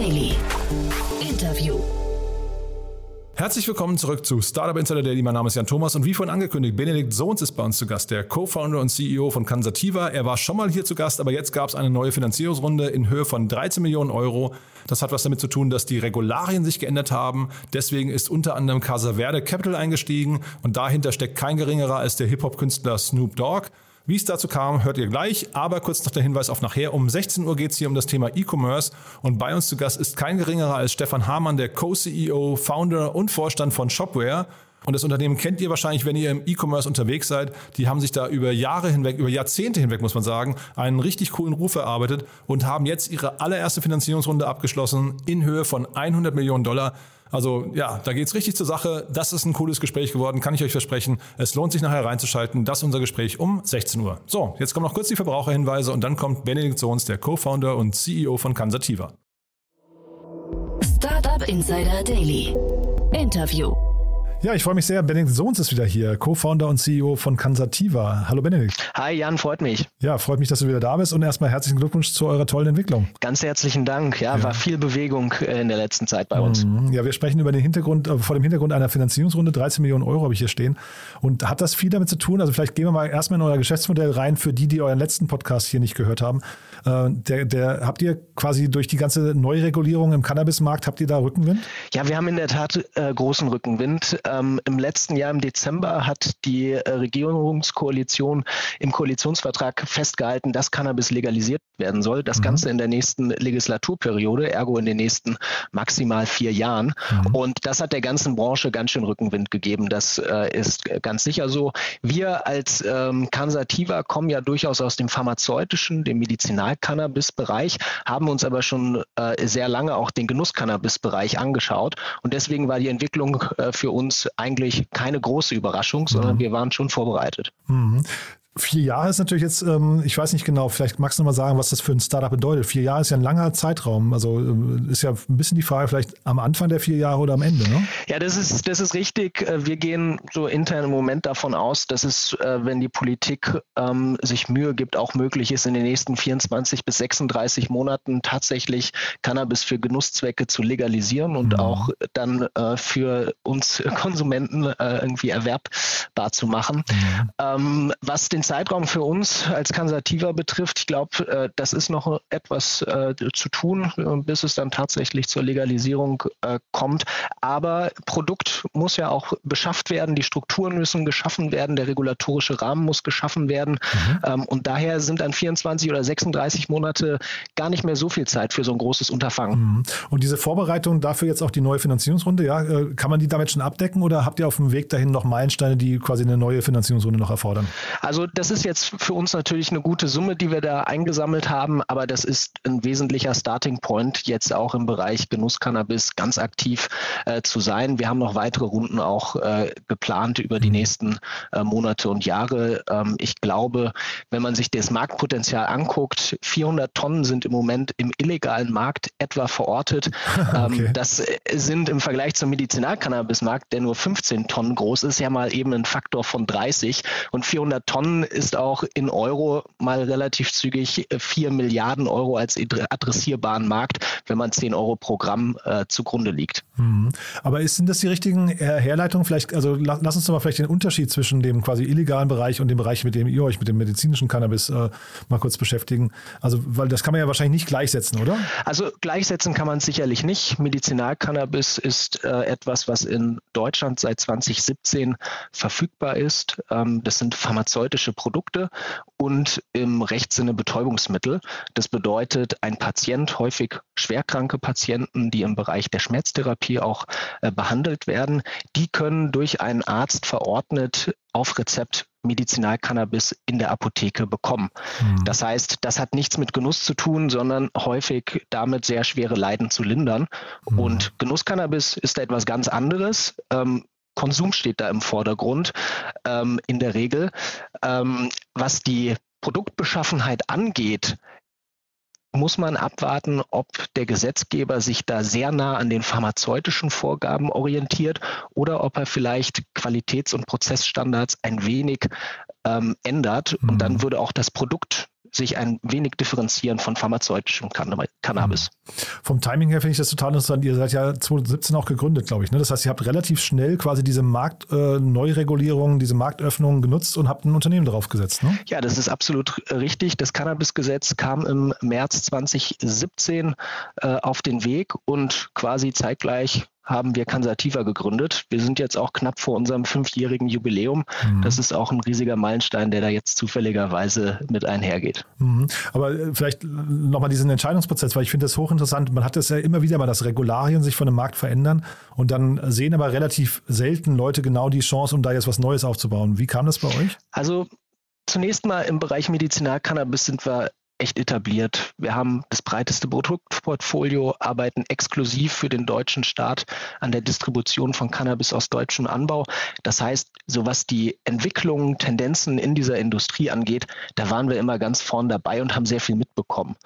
Daily. Interview. Herzlich willkommen zurück zu Startup Insider Daily. Mein Name ist Jan Thomas und wie vorhin angekündigt, Benedikt Sohns ist bei uns zu Gast, der Co-Founder und CEO von Cansativa. Er war schon mal hier zu Gast, aber jetzt gab es eine neue Finanzierungsrunde in Höhe von 13 Millionen Euro. Das hat was damit zu tun, dass die Regularien sich geändert haben. Deswegen ist unter anderem Casa Verde Capital eingestiegen und dahinter steckt kein geringerer als der Hip-Hop-Künstler Snoop Dogg. Wie es dazu kam, hört ihr gleich. Aber kurz noch der Hinweis auf nachher. Um 16 Uhr geht es hier um das Thema E-Commerce. Und bei uns zu Gast ist kein geringerer als Stefan Hamann, der Co-CEO, Founder und Vorstand von Shopware. Und das Unternehmen kennt ihr wahrscheinlich, wenn ihr im E-Commerce unterwegs seid. Die haben sich da über Jahre hinweg, über Jahrzehnte hinweg, muss man sagen, einen richtig coolen Ruf erarbeitet und haben jetzt ihre allererste Finanzierungsrunde abgeschlossen in Höhe von 100 Millionen Dollar. Also ja, da geht's richtig zur Sache. Das ist ein cooles Gespräch geworden, kann ich euch versprechen. Es lohnt sich nachher reinzuschalten. Das ist unser Gespräch um 16 Uhr. So, jetzt kommen noch kurz die Verbraucherhinweise und dann kommt Benedikt Sohns, der Co-Founder und CEO von Cansativa. Startup Insider Daily. Interview. Ja, ich freue mich sehr. Benedikt Sohns ist wieder hier, Co-Founder und CEO von Cansativa. Hallo Benedikt. Hi Jan, freut mich. Ja, freut mich, dass du wieder da bist und erstmal herzlichen Glückwunsch zu eurer tollen Entwicklung. Ganz herzlichen Dank. Ja, ja. war viel Bewegung äh, in der letzten Zeit bei uns. Mhm. Ja, wir sprechen über den Hintergrund, äh, vor dem Hintergrund einer Finanzierungsrunde. 13 Millionen Euro habe ich hier stehen. Und hat das viel damit zu tun? Also vielleicht gehen wir mal erstmal in euer Geschäftsmodell rein für die, die euren letzten Podcast hier nicht gehört haben. Äh, der, der, habt ihr quasi durch die ganze Neuregulierung im Cannabismarkt, habt ihr da Rückenwind? Ja, wir haben in der Tat äh, großen Rückenwind. Ähm, Im letzten Jahr im Dezember hat die äh, Regierungskoalition im Koalitionsvertrag festgehalten, dass Cannabis legalisiert werden soll. Das mhm. Ganze in der nächsten Legislaturperiode, ergo in den nächsten maximal vier Jahren. Mhm. Und das hat der ganzen Branche ganz schön Rückenwind gegeben. Das äh, ist ganz sicher so. Wir als ähm, Cansativa kommen ja durchaus aus dem pharmazeutischen, dem Medizinal Medizinalcannabis-Bereich, haben uns aber schon äh, sehr lange auch den Genusscannabis-Bereich angeschaut. Und deswegen war die Entwicklung äh, für uns eigentlich keine große Überraschung, sondern mhm. wir waren schon vorbereitet. Mhm. Vier Jahre ist natürlich jetzt, ähm, ich weiß nicht genau, vielleicht magst du mal sagen, was das für ein Startup bedeutet. Vier Jahre ist ja ein langer Zeitraum. Also äh, ist ja ein bisschen die Frage, vielleicht am Anfang der vier Jahre oder am Ende, ne? Ja, das ist, das ist richtig. Äh, wir gehen so intern im Moment davon aus, dass es, äh, wenn die Politik ähm, sich Mühe gibt, auch möglich ist, in den nächsten 24 bis 36 Monaten tatsächlich Cannabis für Genusszwecke zu legalisieren und mhm. auch dann für uns Konsumenten irgendwie erwerbbar zu machen. Mhm. Ähm, was den Zeitraum für uns als Kansativa betrifft, ich glaube, äh, das ist noch etwas äh, zu tun, äh, bis es dann tatsächlich zur Legalisierung äh, kommt. Aber Produkt muss ja auch beschafft werden, die Strukturen müssen geschaffen werden, der regulatorische Rahmen muss geschaffen werden. Mhm. Ähm, und daher sind dann 24 oder 36 Monate gar nicht mehr so viel Zeit für so ein großes Unterfangen. Mhm. Und diese Vorbereitung dafür jetzt auch die neue Finanzierungsrunde, ja, äh, kann man die damit schon abdecken oder habt ihr auf dem Weg dahin noch Meilensteine, die quasi eine neue Finanzierungsrunde noch erfordern? Also das ist jetzt für uns natürlich eine gute Summe, die wir da eingesammelt haben, aber das ist ein wesentlicher Starting Point, jetzt auch im Bereich Genusscannabis ganz aktiv äh, zu sein. Wir haben noch weitere Runden auch äh, geplant über die mhm. nächsten äh, Monate und Jahre. Ähm, ich glaube, wenn man sich das Marktpotenzial anguckt, 400 Tonnen sind im Moment im illegalen Markt etwa verortet. Ähm, okay. Das sind im Vergleich zum Medizinalcannabismarkt, der nur 15 Tonnen groß ist, ja mal eben ein Faktor von 30 und 400 Tonnen ist auch in Euro mal relativ zügig 4 äh, Milliarden Euro als adressierbaren Markt, wenn man 10 Euro pro Gramm äh, zugrunde liegt. Mhm. Aber sind das die richtigen äh, Herleitungen? Vielleicht, also lass uns doch mal vielleicht den Unterschied zwischen dem quasi illegalen Bereich und dem Bereich, mit dem ihr euch mit dem medizinischen Cannabis äh, mal kurz beschäftigen. Also, weil das kann man ja wahrscheinlich nicht gleichsetzen, oder? Also gleichsetzen kann man es sicherlich nicht. Medizinalcannabis ist äh, etwas, was in Deutschland seit 2017 verfügbar ist. Ähm, das sind pharmazeutische Produkte und im Rechtssinne Betäubungsmittel. Das bedeutet, ein Patient, häufig schwerkranke Patienten, die im Bereich der Schmerztherapie auch äh, behandelt werden, die können durch einen Arzt verordnet auf Rezept Medizinalcannabis in der Apotheke bekommen. Mhm. Das heißt, das hat nichts mit Genuss zu tun, sondern häufig damit sehr schwere Leiden zu lindern. Mhm. Und Genusscannabis ist etwas ganz anderes. Ähm, Konsum steht da im Vordergrund ähm, in der Regel. Ähm, was die Produktbeschaffenheit angeht, muss man abwarten, ob der Gesetzgeber sich da sehr nah an den pharmazeutischen Vorgaben orientiert oder ob er vielleicht Qualitäts- und Prozessstandards ein wenig ähm, ändert. Mhm. Und dann würde auch das Produkt sich ein wenig differenzieren von pharmazeutischem Cannabis. Mhm. Vom Timing her finde ich das total interessant. Ihr seid ja 2017 auch gegründet, glaube ich. Ne? Das heißt, ihr habt relativ schnell quasi diese Marktneuregulierung, äh, diese Marktöffnung genutzt und habt ein Unternehmen darauf gesetzt. Ne? Ja, das ist absolut richtig. Das Cannabis-Gesetz kam im März 2017 äh, auf den Weg und quasi zeitgleich haben wir Kansativa gegründet. Wir sind jetzt auch knapp vor unserem fünfjährigen Jubiläum. Mhm. Das ist auch ein riesiger Meilenstein, der da jetzt zufälligerweise mit einhergeht. Mhm. Aber äh, vielleicht nochmal diesen Entscheidungsprozess, weil ich finde das hochinteressant. Man hat es ja immer wieder mal, dass Regularien sich von dem Markt verändern und dann sehen aber relativ selten Leute genau die Chance, um da jetzt was Neues aufzubauen. Wie kam das bei euch? Also Zunächst mal im Bereich Medizinalcannabis sind wir echt etabliert. Wir haben das breiteste Produktportfolio, arbeiten exklusiv für den deutschen Staat an der Distribution von Cannabis aus deutschem Anbau. Das heißt, so was die Entwicklungen, Tendenzen in dieser Industrie angeht, da waren wir immer ganz vorn dabei und haben sehr viel mitbekommen.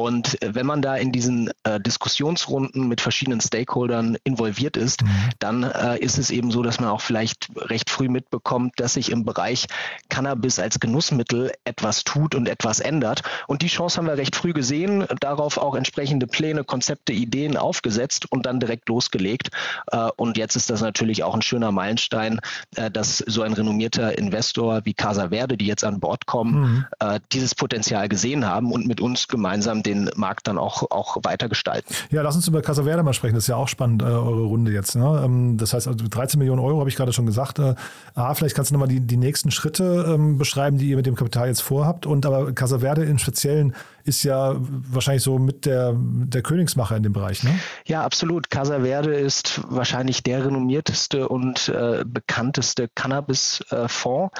Und äh, wenn man da in diesen äh, Diskussionsrunden mit verschiedenen Stakeholdern involviert ist, mhm. dann äh, ist es eben so, dass man auch vielleicht recht früh mitbekommt, dass sich im Bereich Cannabis als Genussmittel etwas tut und etwas ändert. Und die Chance haben wir recht früh gesehen, darauf auch entsprechende Pläne, Konzepte, Ideen aufgesetzt und dann direkt losgelegt. Äh, und jetzt ist das natürlich auch ein schöner Meilenstein, äh, dass so ein renommierter Investor wie Casa Verde, die jetzt an Bord kommen, mhm. Äh, dieses Potenzial gesehen haben und mit uns gemeinsam den Markt dann auch, auch weiter gestalten. Ja, lass uns über Casa Verde mal sprechen. Das ist ja auch spannend, äh, eure Runde jetzt. Ne? Ähm, das heißt, also 13 Millionen Euro habe ich gerade schon gesagt. Äh, A, vielleicht kannst du nochmal die, die nächsten Schritte ähm, beschreiben, die ihr mit dem Kapital jetzt vorhabt. Und aber Casa Verde im Speziellen ist ja wahrscheinlich so mit der, der Königsmacher in dem Bereich, ne? Ja, absolut. Casa Verde ist wahrscheinlich der renommierteste und äh, bekannteste Cannabis-Fonds.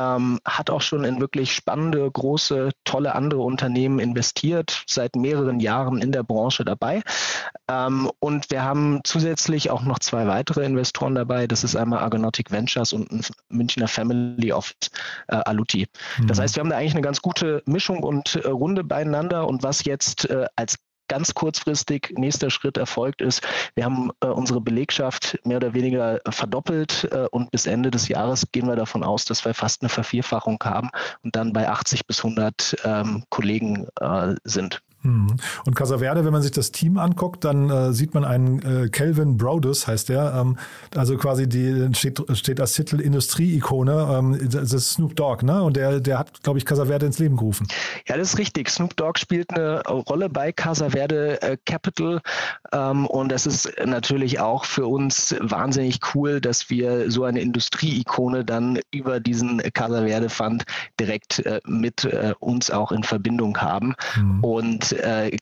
Ähm, hat auch schon in wirklich spannende, große, tolle andere Unternehmen investiert, seit mehreren Jahren in der Branche dabei. Ähm, und wir haben zusätzlich auch noch zwei weitere Investoren dabei. Das ist einmal Argonautic Ventures und ein Münchner Family Office, äh, Aluti. Mhm. Das heißt, wir haben da eigentlich eine ganz gute Mischung und äh, Runde beieinander. Und was jetzt äh, als ganz kurzfristig nächster Schritt erfolgt ist, wir haben äh, unsere Belegschaft mehr oder weniger verdoppelt äh, und bis Ende des Jahres gehen wir davon aus, dass wir fast eine Vervierfachung haben und dann bei 80 bis 100 ähm, Kollegen äh, sind. Mhm. Und Casaverde, wenn man sich das Team anguckt, dann äh, sieht man einen äh, Kelvin Brodus, heißt der. Ähm, also quasi die steht, steht als Titel Industrie-Ikone. Ähm, das ist Snoop Dogg, ne? Und der, der hat, glaube ich, Casaverde ins Leben gerufen. Ja, das ist richtig. Snoop Dogg spielt eine Rolle bei Casaverde äh, Capital. Ähm, und das ist natürlich auch für uns wahnsinnig cool, dass wir so eine Industrie-Ikone dann über diesen Casaverde Fund direkt äh, mit äh, uns auch in Verbindung haben. Mhm. Und äh,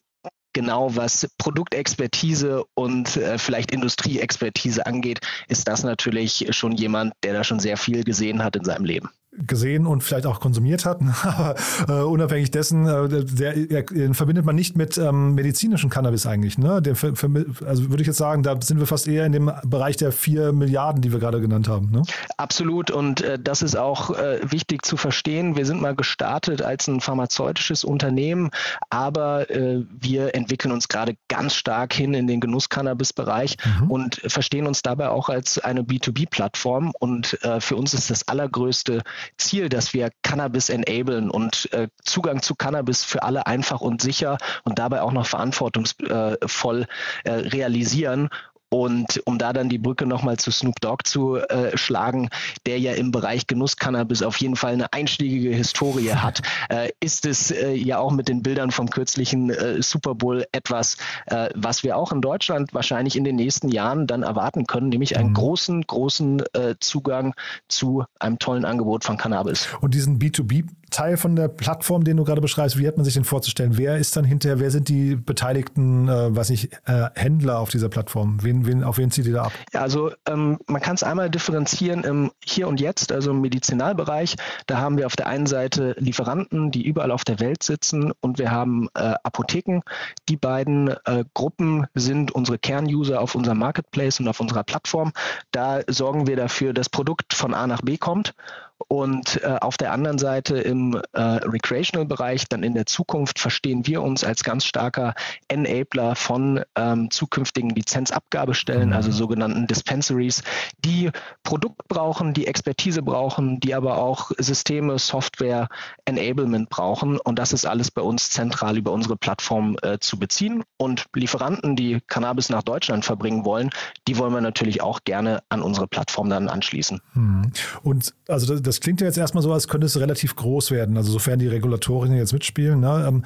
genau was Produktexpertise und äh, vielleicht Industrieexpertise angeht, ist das natürlich schon jemand, der da schon sehr viel gesehen hat in seinem Leben gesehen und vielleicht auch konsumiert hat. Aber äh, unabhängig dessen, äh, der, der, den verbindet man nicht mit ähm, medizinischem Cannabis eigentlich. Ne? Der, also würde ich jetzt sagen, da sind wir fast eher in dem Bereich der vier Milliarden, die wir gerade genannt haben. Ne? Absolut. Und äh, das ist auch äh, wichtig zu verstehen. Wir sind mal gestartet als ein pharmazeutisches Unternehmen, aber äh, wir entwickeln uns gerade ganz stark hin in den Genuss-Cannabis-Bereich mhm. und verstehen uns dabei auch als eine B2B-Plattform. Und äh, für uns ist das allergrößte Ziel, dass wir Cannabis enablen und äh, Zugang zu Cannabis für alle einfach und sicher und dabei auch noch verantwortungsvoll äh, realisieren. Und um da dann die Brücke nochmal zu Snoop Dogg zu äh, schlagen, der ja im Bereich Genuss-Cannabis auf jeden Fall eine einschlägige Historie hat, äh, ist es äh, ja auch mit den Bildern vom kürzlichen äh, Super Bowl etwas, äh, was wir auch in Deutschland wahrscheinlich in den nächsten Jahren dann erwarten können, nämlich einen mhm. großen, großen äh, Zugang zu einem tollen Angebot von Cannabis. Und diesen B2B Teil von der Plattform, den du gerade beschreibst, wie hat man sich den vorzustellen? Wer ist dann hinterher, wer sind die beteiligten, äh, weiß nicht, äh, Händler auf dieser Plattform? Wen, wen, auf wen zieht ihr da ab? Ja, also ähm, man kann es einmal differenzieren im Hier und Jetzt, also im Medizinalbereich. Da haben wir auf der einen Seite Lieferanten, die überall auf der Welt sitzen und wir haben äh, Apotheken. Die beiden äh, Gruppen sind unsere Kernuser auf unserem Marketplace und auf unserer Plattform. Da sorgen wir dafür, dass Produkt von A nach B kommt Und äh, auf der anderen Seite im äh, Recreational-Bereich, dann in der Zukunft, verstehen wir uns als ganz starker Enabler von ähm, zukünftigen Lizenzabgabestellen, mhm. also sogenannten Dispensaries, die Produkt brauchen, die Expertise brauchen, die aber auch Systeme, Software, Enablement brauchen. Und das ist alles bei uns zentral über unsere Plattform äh, zu beziehen. Und Lieferanten, die Cannabis nach Deutschland verbringen wollen, die wollen wir natürlich auch gerne an unsere Plattform dann anschließen. Mhm. Und also das, das, klingt ja jetzt erstmal so, als könnte es relativ groß werden, also sofern die Regulatorien jetzt mitspielen. Ne? Ähm,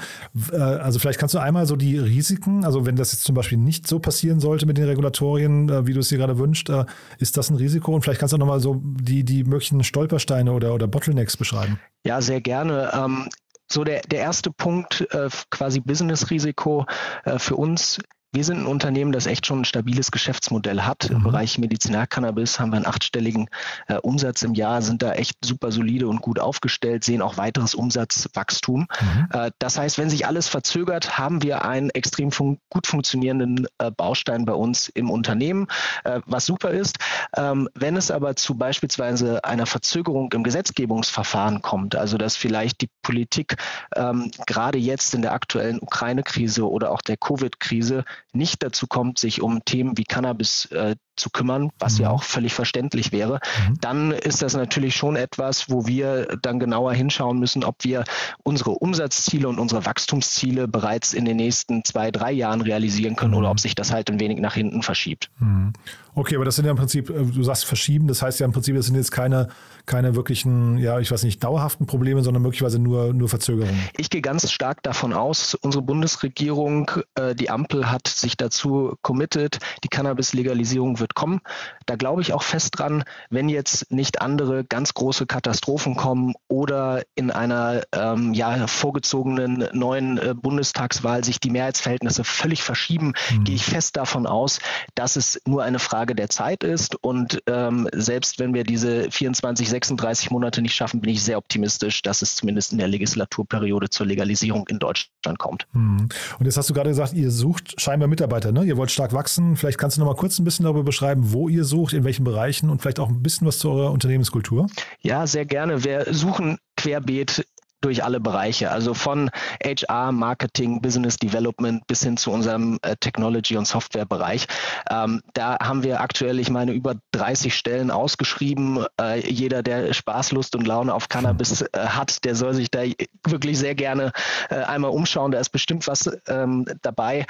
äh, also vielleicht kannst du einmal so die Risiken, also wenn das jetzt zum Beispiel nicht so passieren sollte mit den Regulatorien, äh, wie du es dir gerade wünschst, äh, ist das ein Risiko? Und vielleicht kannst du nochmal so die, die möglichen Stolpersteine oder, oder Bottlenecks beschreiben. Ja, sehr gerne. Ähm, so der, der erste Punkt, äh, quasi Business-Risiko äh, für uns wir sind ein Unternehmen, das echt schon ein stabiles Geschäftsmodell hat. Mhm. Im Bereich Medizinalcannabis haben wir einen achtstelligen äh, Umsatz im Jahr, sind da echt super solide und gut aufgestellt, sehen auch weiteres Umsatzwachstum. Mhm. Äh, das heißt, wenn sich alles verzögert, haben wir einen extrem fun gut funktionierenden äh, Baustein bei uns im Unternehmen, äh, was super ist. Ähm, wenn es aber zu beispielsweise einer Verzögerung im Gesetzgebungsverfahren kommt, also dass vielleicht die Politik ähm, gerade jetzt in der aktuellen Ukraine-Krise oder auch der Covid-Krise nicht dazu kommt, sich um Themen wie Cannabis äh, zu kümmern, was mhm. ja auch völlig verständlich wäre, mhm. dann ist das natürlich schon etwas, wo wir dann genauer hinschauen müssen, ob wir unsere Umsatzziele und unsere Wachstumsziele bereits in den nächsten zwei, drei Jahren realisieren können mhm. oder ob sich das halt ein wenig nach hinten verschiebt. Mhm. Okay, aber das sind ja im Prinzip, äh, du sagst verschieben, das heißt ja im Prinzip, das sind jetzt keine, keine wirklichen, ja, ich weiß nicht, dauerhaften Probleme, sondern möglicherweise nur, nur Verzögerungen. Ich gehe ganz stark davon aus, unsere Bundesregierung, äh, die Ampel hat sich dazu committed, die Cannabis-Legalisierung wird kommen. Da glaube ich auch fest dran, wenn jetzt nicht andere ganz große Katastrophen kommen oder in einer ähm, ja, vorgezogenen neuen äh, Bundestagswahl sich die Mehrheitsverhältnisse völlig verschieben, mhm. gehe ich fest davon aus, dass es nur eine Frage der Zeit ist. Und ähm, selbst wenn wir diese 24, 36 Monate nicht schaffen, bin ich sehr optimistisch, dass es zumindest in der Legislaturperiode zur Legalisierung in Deutschland kommt. Mhm. Und jetzt hast du gerade gesagt, ihr sucht scheinbar Mitarbeiter, ne? Ihr wollt stark wachsen. Vielleicht kannst du noch mal kurz ein bisschen darüber beschreiben, wo ihr sucht, in welchen Bereichen und vielleicht auch ein bisschen was zu eurer Unternehmenskultur? Ja, sehr gerne. Wir suchen querbeet durch alle Bereiche, also von HR, Marketing, Business Development bis hin zu unserem äh, Technology- und Softwarebereich. Ähm, da haben wir aktuell, ich meine, über 30 Stellen ausgeschrieben. Äh, jeder, der Spaß, Lust und Laune auf Cannabis äh, hat, der soll sich da wirklich sehr gerne äh, einmal umschauen. Da ist bestimmt was ähm, dabei.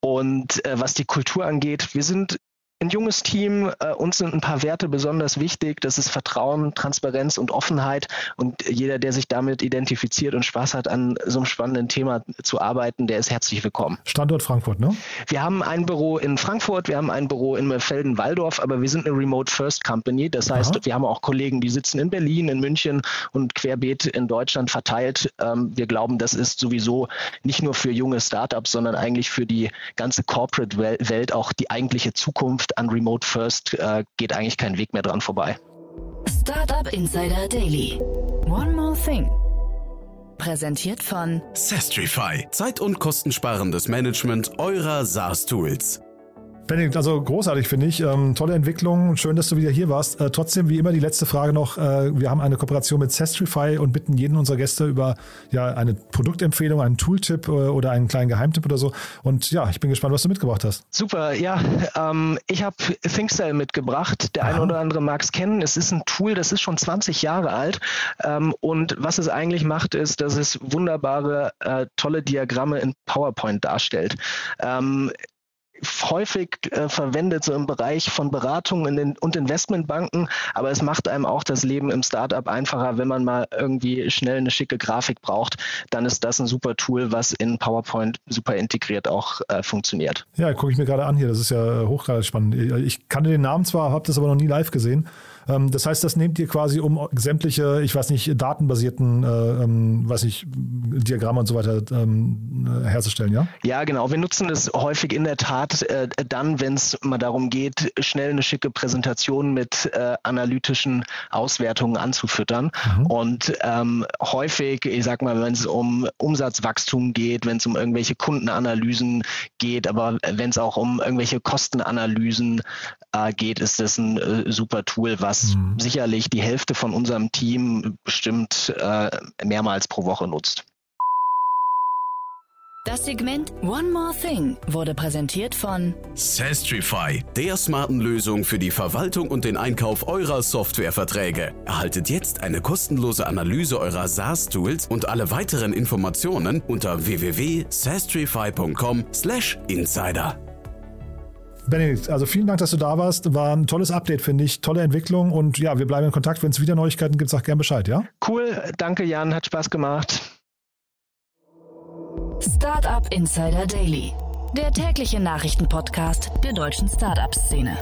Und äh, was die Kultur angeht, wir sind ein junges Team. Äh, uns sind ein paar Werte besonders wichtig. Das ist Vertrauen, Transparenz und Offenheit. Und jeder, der sich damit identifiziert und Spaß hat, an so einem spannenden Thema zu arbeiten, der ist herzlich willkommen. Standort Frankfurt, ne? Wir haben ein Büro in Frankfurt, wir haben ein Büro in Felden-Walldorf, aber wir sind eine Remote First Company. Das heißt, Aha. wir haben auch Kollegen, die sitzen in Berlin, in München und querbeet in Deutschland verteilt. Ähm, wir glauben, das ist sowieso nicht nur für junge Startups, sondern eigentlich für die ganze Corporate-Welt auch die eigentliche Zukunft an Remote First äh, geht eigentlich kein Weg mehr dran vorbei. Startup Insider Daily. One more thing. Präsentiert von Sestrify. Zeit- und kostensparendes Management eurer SaaS-Tools. Benedikt, also großartig finde ich. Ähm, tolle Entwicklung. Schön, dass du wieder hier warst. Äh, trotzdem, wie immer, die letzte Frage noch. Äh, wir haben eine Kooperation mit Sestrify und bitten jeden unserer Gäste über ja, eine Produktempfehlung, einen Tooltip äh, oder einen kleinen Geheimtipp oder so. Und ja, ich bin gespannt, was du mitgebracht hast. Super, ja. Ähm, ich habe ThinkCell mitgebracht. Der Aha. eine oder andere mag es kennen. Es ist ein Tool, das ist schon 20 Jahre alt. Ähm, und was es eigentlich macht, ist, dass es wunderbare, äh, tolle Diagramme in PowerPoint darstellt. Häufig äh, verwendet, so im Bereich von Beratungen in und Investmentbanken, aber es macht einem auch das Leben im Startup einfacher, wenn man mal irgendwie schnell eine schicke Grafik braucht, dann ist das ein super Tool, was in PowerPoint super integriert auch äh, funktioniert. Ja, gucke ich mir gerade an hier, das ist ja hochgradig spannend. Ich kannte den Namen zwar, habe das aber noch nie live gesehen. Ähm, das heißt, das nehmt ihr quasi um sämtliche, ich weiß nicht, datenbasierten, äh, ähm, weiß ich, Diagramme und so weiter ähm, herzustellen, ja? Ja, genau. Wir nutzen das häufig in der Tat äh, dann, wenn es mal darum geht, schnell eine schicke Präsentation mit äh, analytischen Auswertungen anzufüttern. Mhm. Und ähm, häufig, ich sag mal, wenn es um Umsatzwachstum geht, wenn es um irgendwelche Kundenanalysen geht, aber wenn es auch um irgendwelche Kostenanalysen äh, geht, ist das ein äh, super Tool, was was mhm. sicherlich die Hälfte von unserem Team bestimmt äh, mehrmals pro Woche nutzt. Das Segment One More Thing wurde präsentiert von Sastrify, der smarten Lösung für die Verwaltung und den Einkauf eurer Softwareverträge. Erhaltet jetzt eine kostenlose Analyse eurer SaaS-Tools und alle weiteren Informationen unter www.sastrify.com/insider. Benedikt, also vielen Dank, dass du da warst. War ein tolles Update, finde ich. Tolle Entwicklung und ja, wir bleiben in Kontakt. Wenn es wieder Neuigkeiten gibt, sag gerne Bescheid, ja? Cool, danke Jan, hat Spaß gemacht. Startup Insider Daily, der tägliche Nachrichtenpodcast der deutschen Startup-Szene.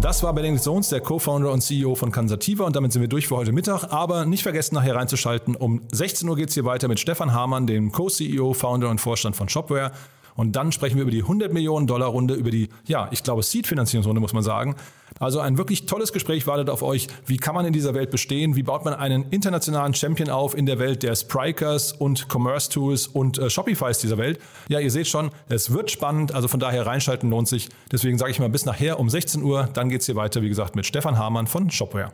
Das war Benedikt Sohns, der Co-Founder und CEO von Kansativa und damit sind wir durch für heute Mittag. Aber nicht vergessen, nachher reinzuschalten. Um 16 Uhr geht es hier weiter mit Stefan Hamann, dem Co-CEO, Founder und Vorstand von Shopware. Und dann sprechen wir über die 100 Millionen Dollar Runde, über die, ja, ich glaube, Seed-Finanzierungsrunde, muss man sagen. Also ein wirklich tolles Gespräch wartet auf euch. Wie kann man in dieser Welt bestehen? Wie baut man einen internationalen Champion auf in der Welt der Sprikers und Commerce Tools und äh, Shopifys dieser Welt? Ja, ihr seht schon, es wird spannend. Also von daher reinschalten lohnt sich. Deswegen sage ich mal bis nachher um 16 Uhr. Dann geht es hier weiter, wie gesagt, mit Stefan Hamann von Shopware.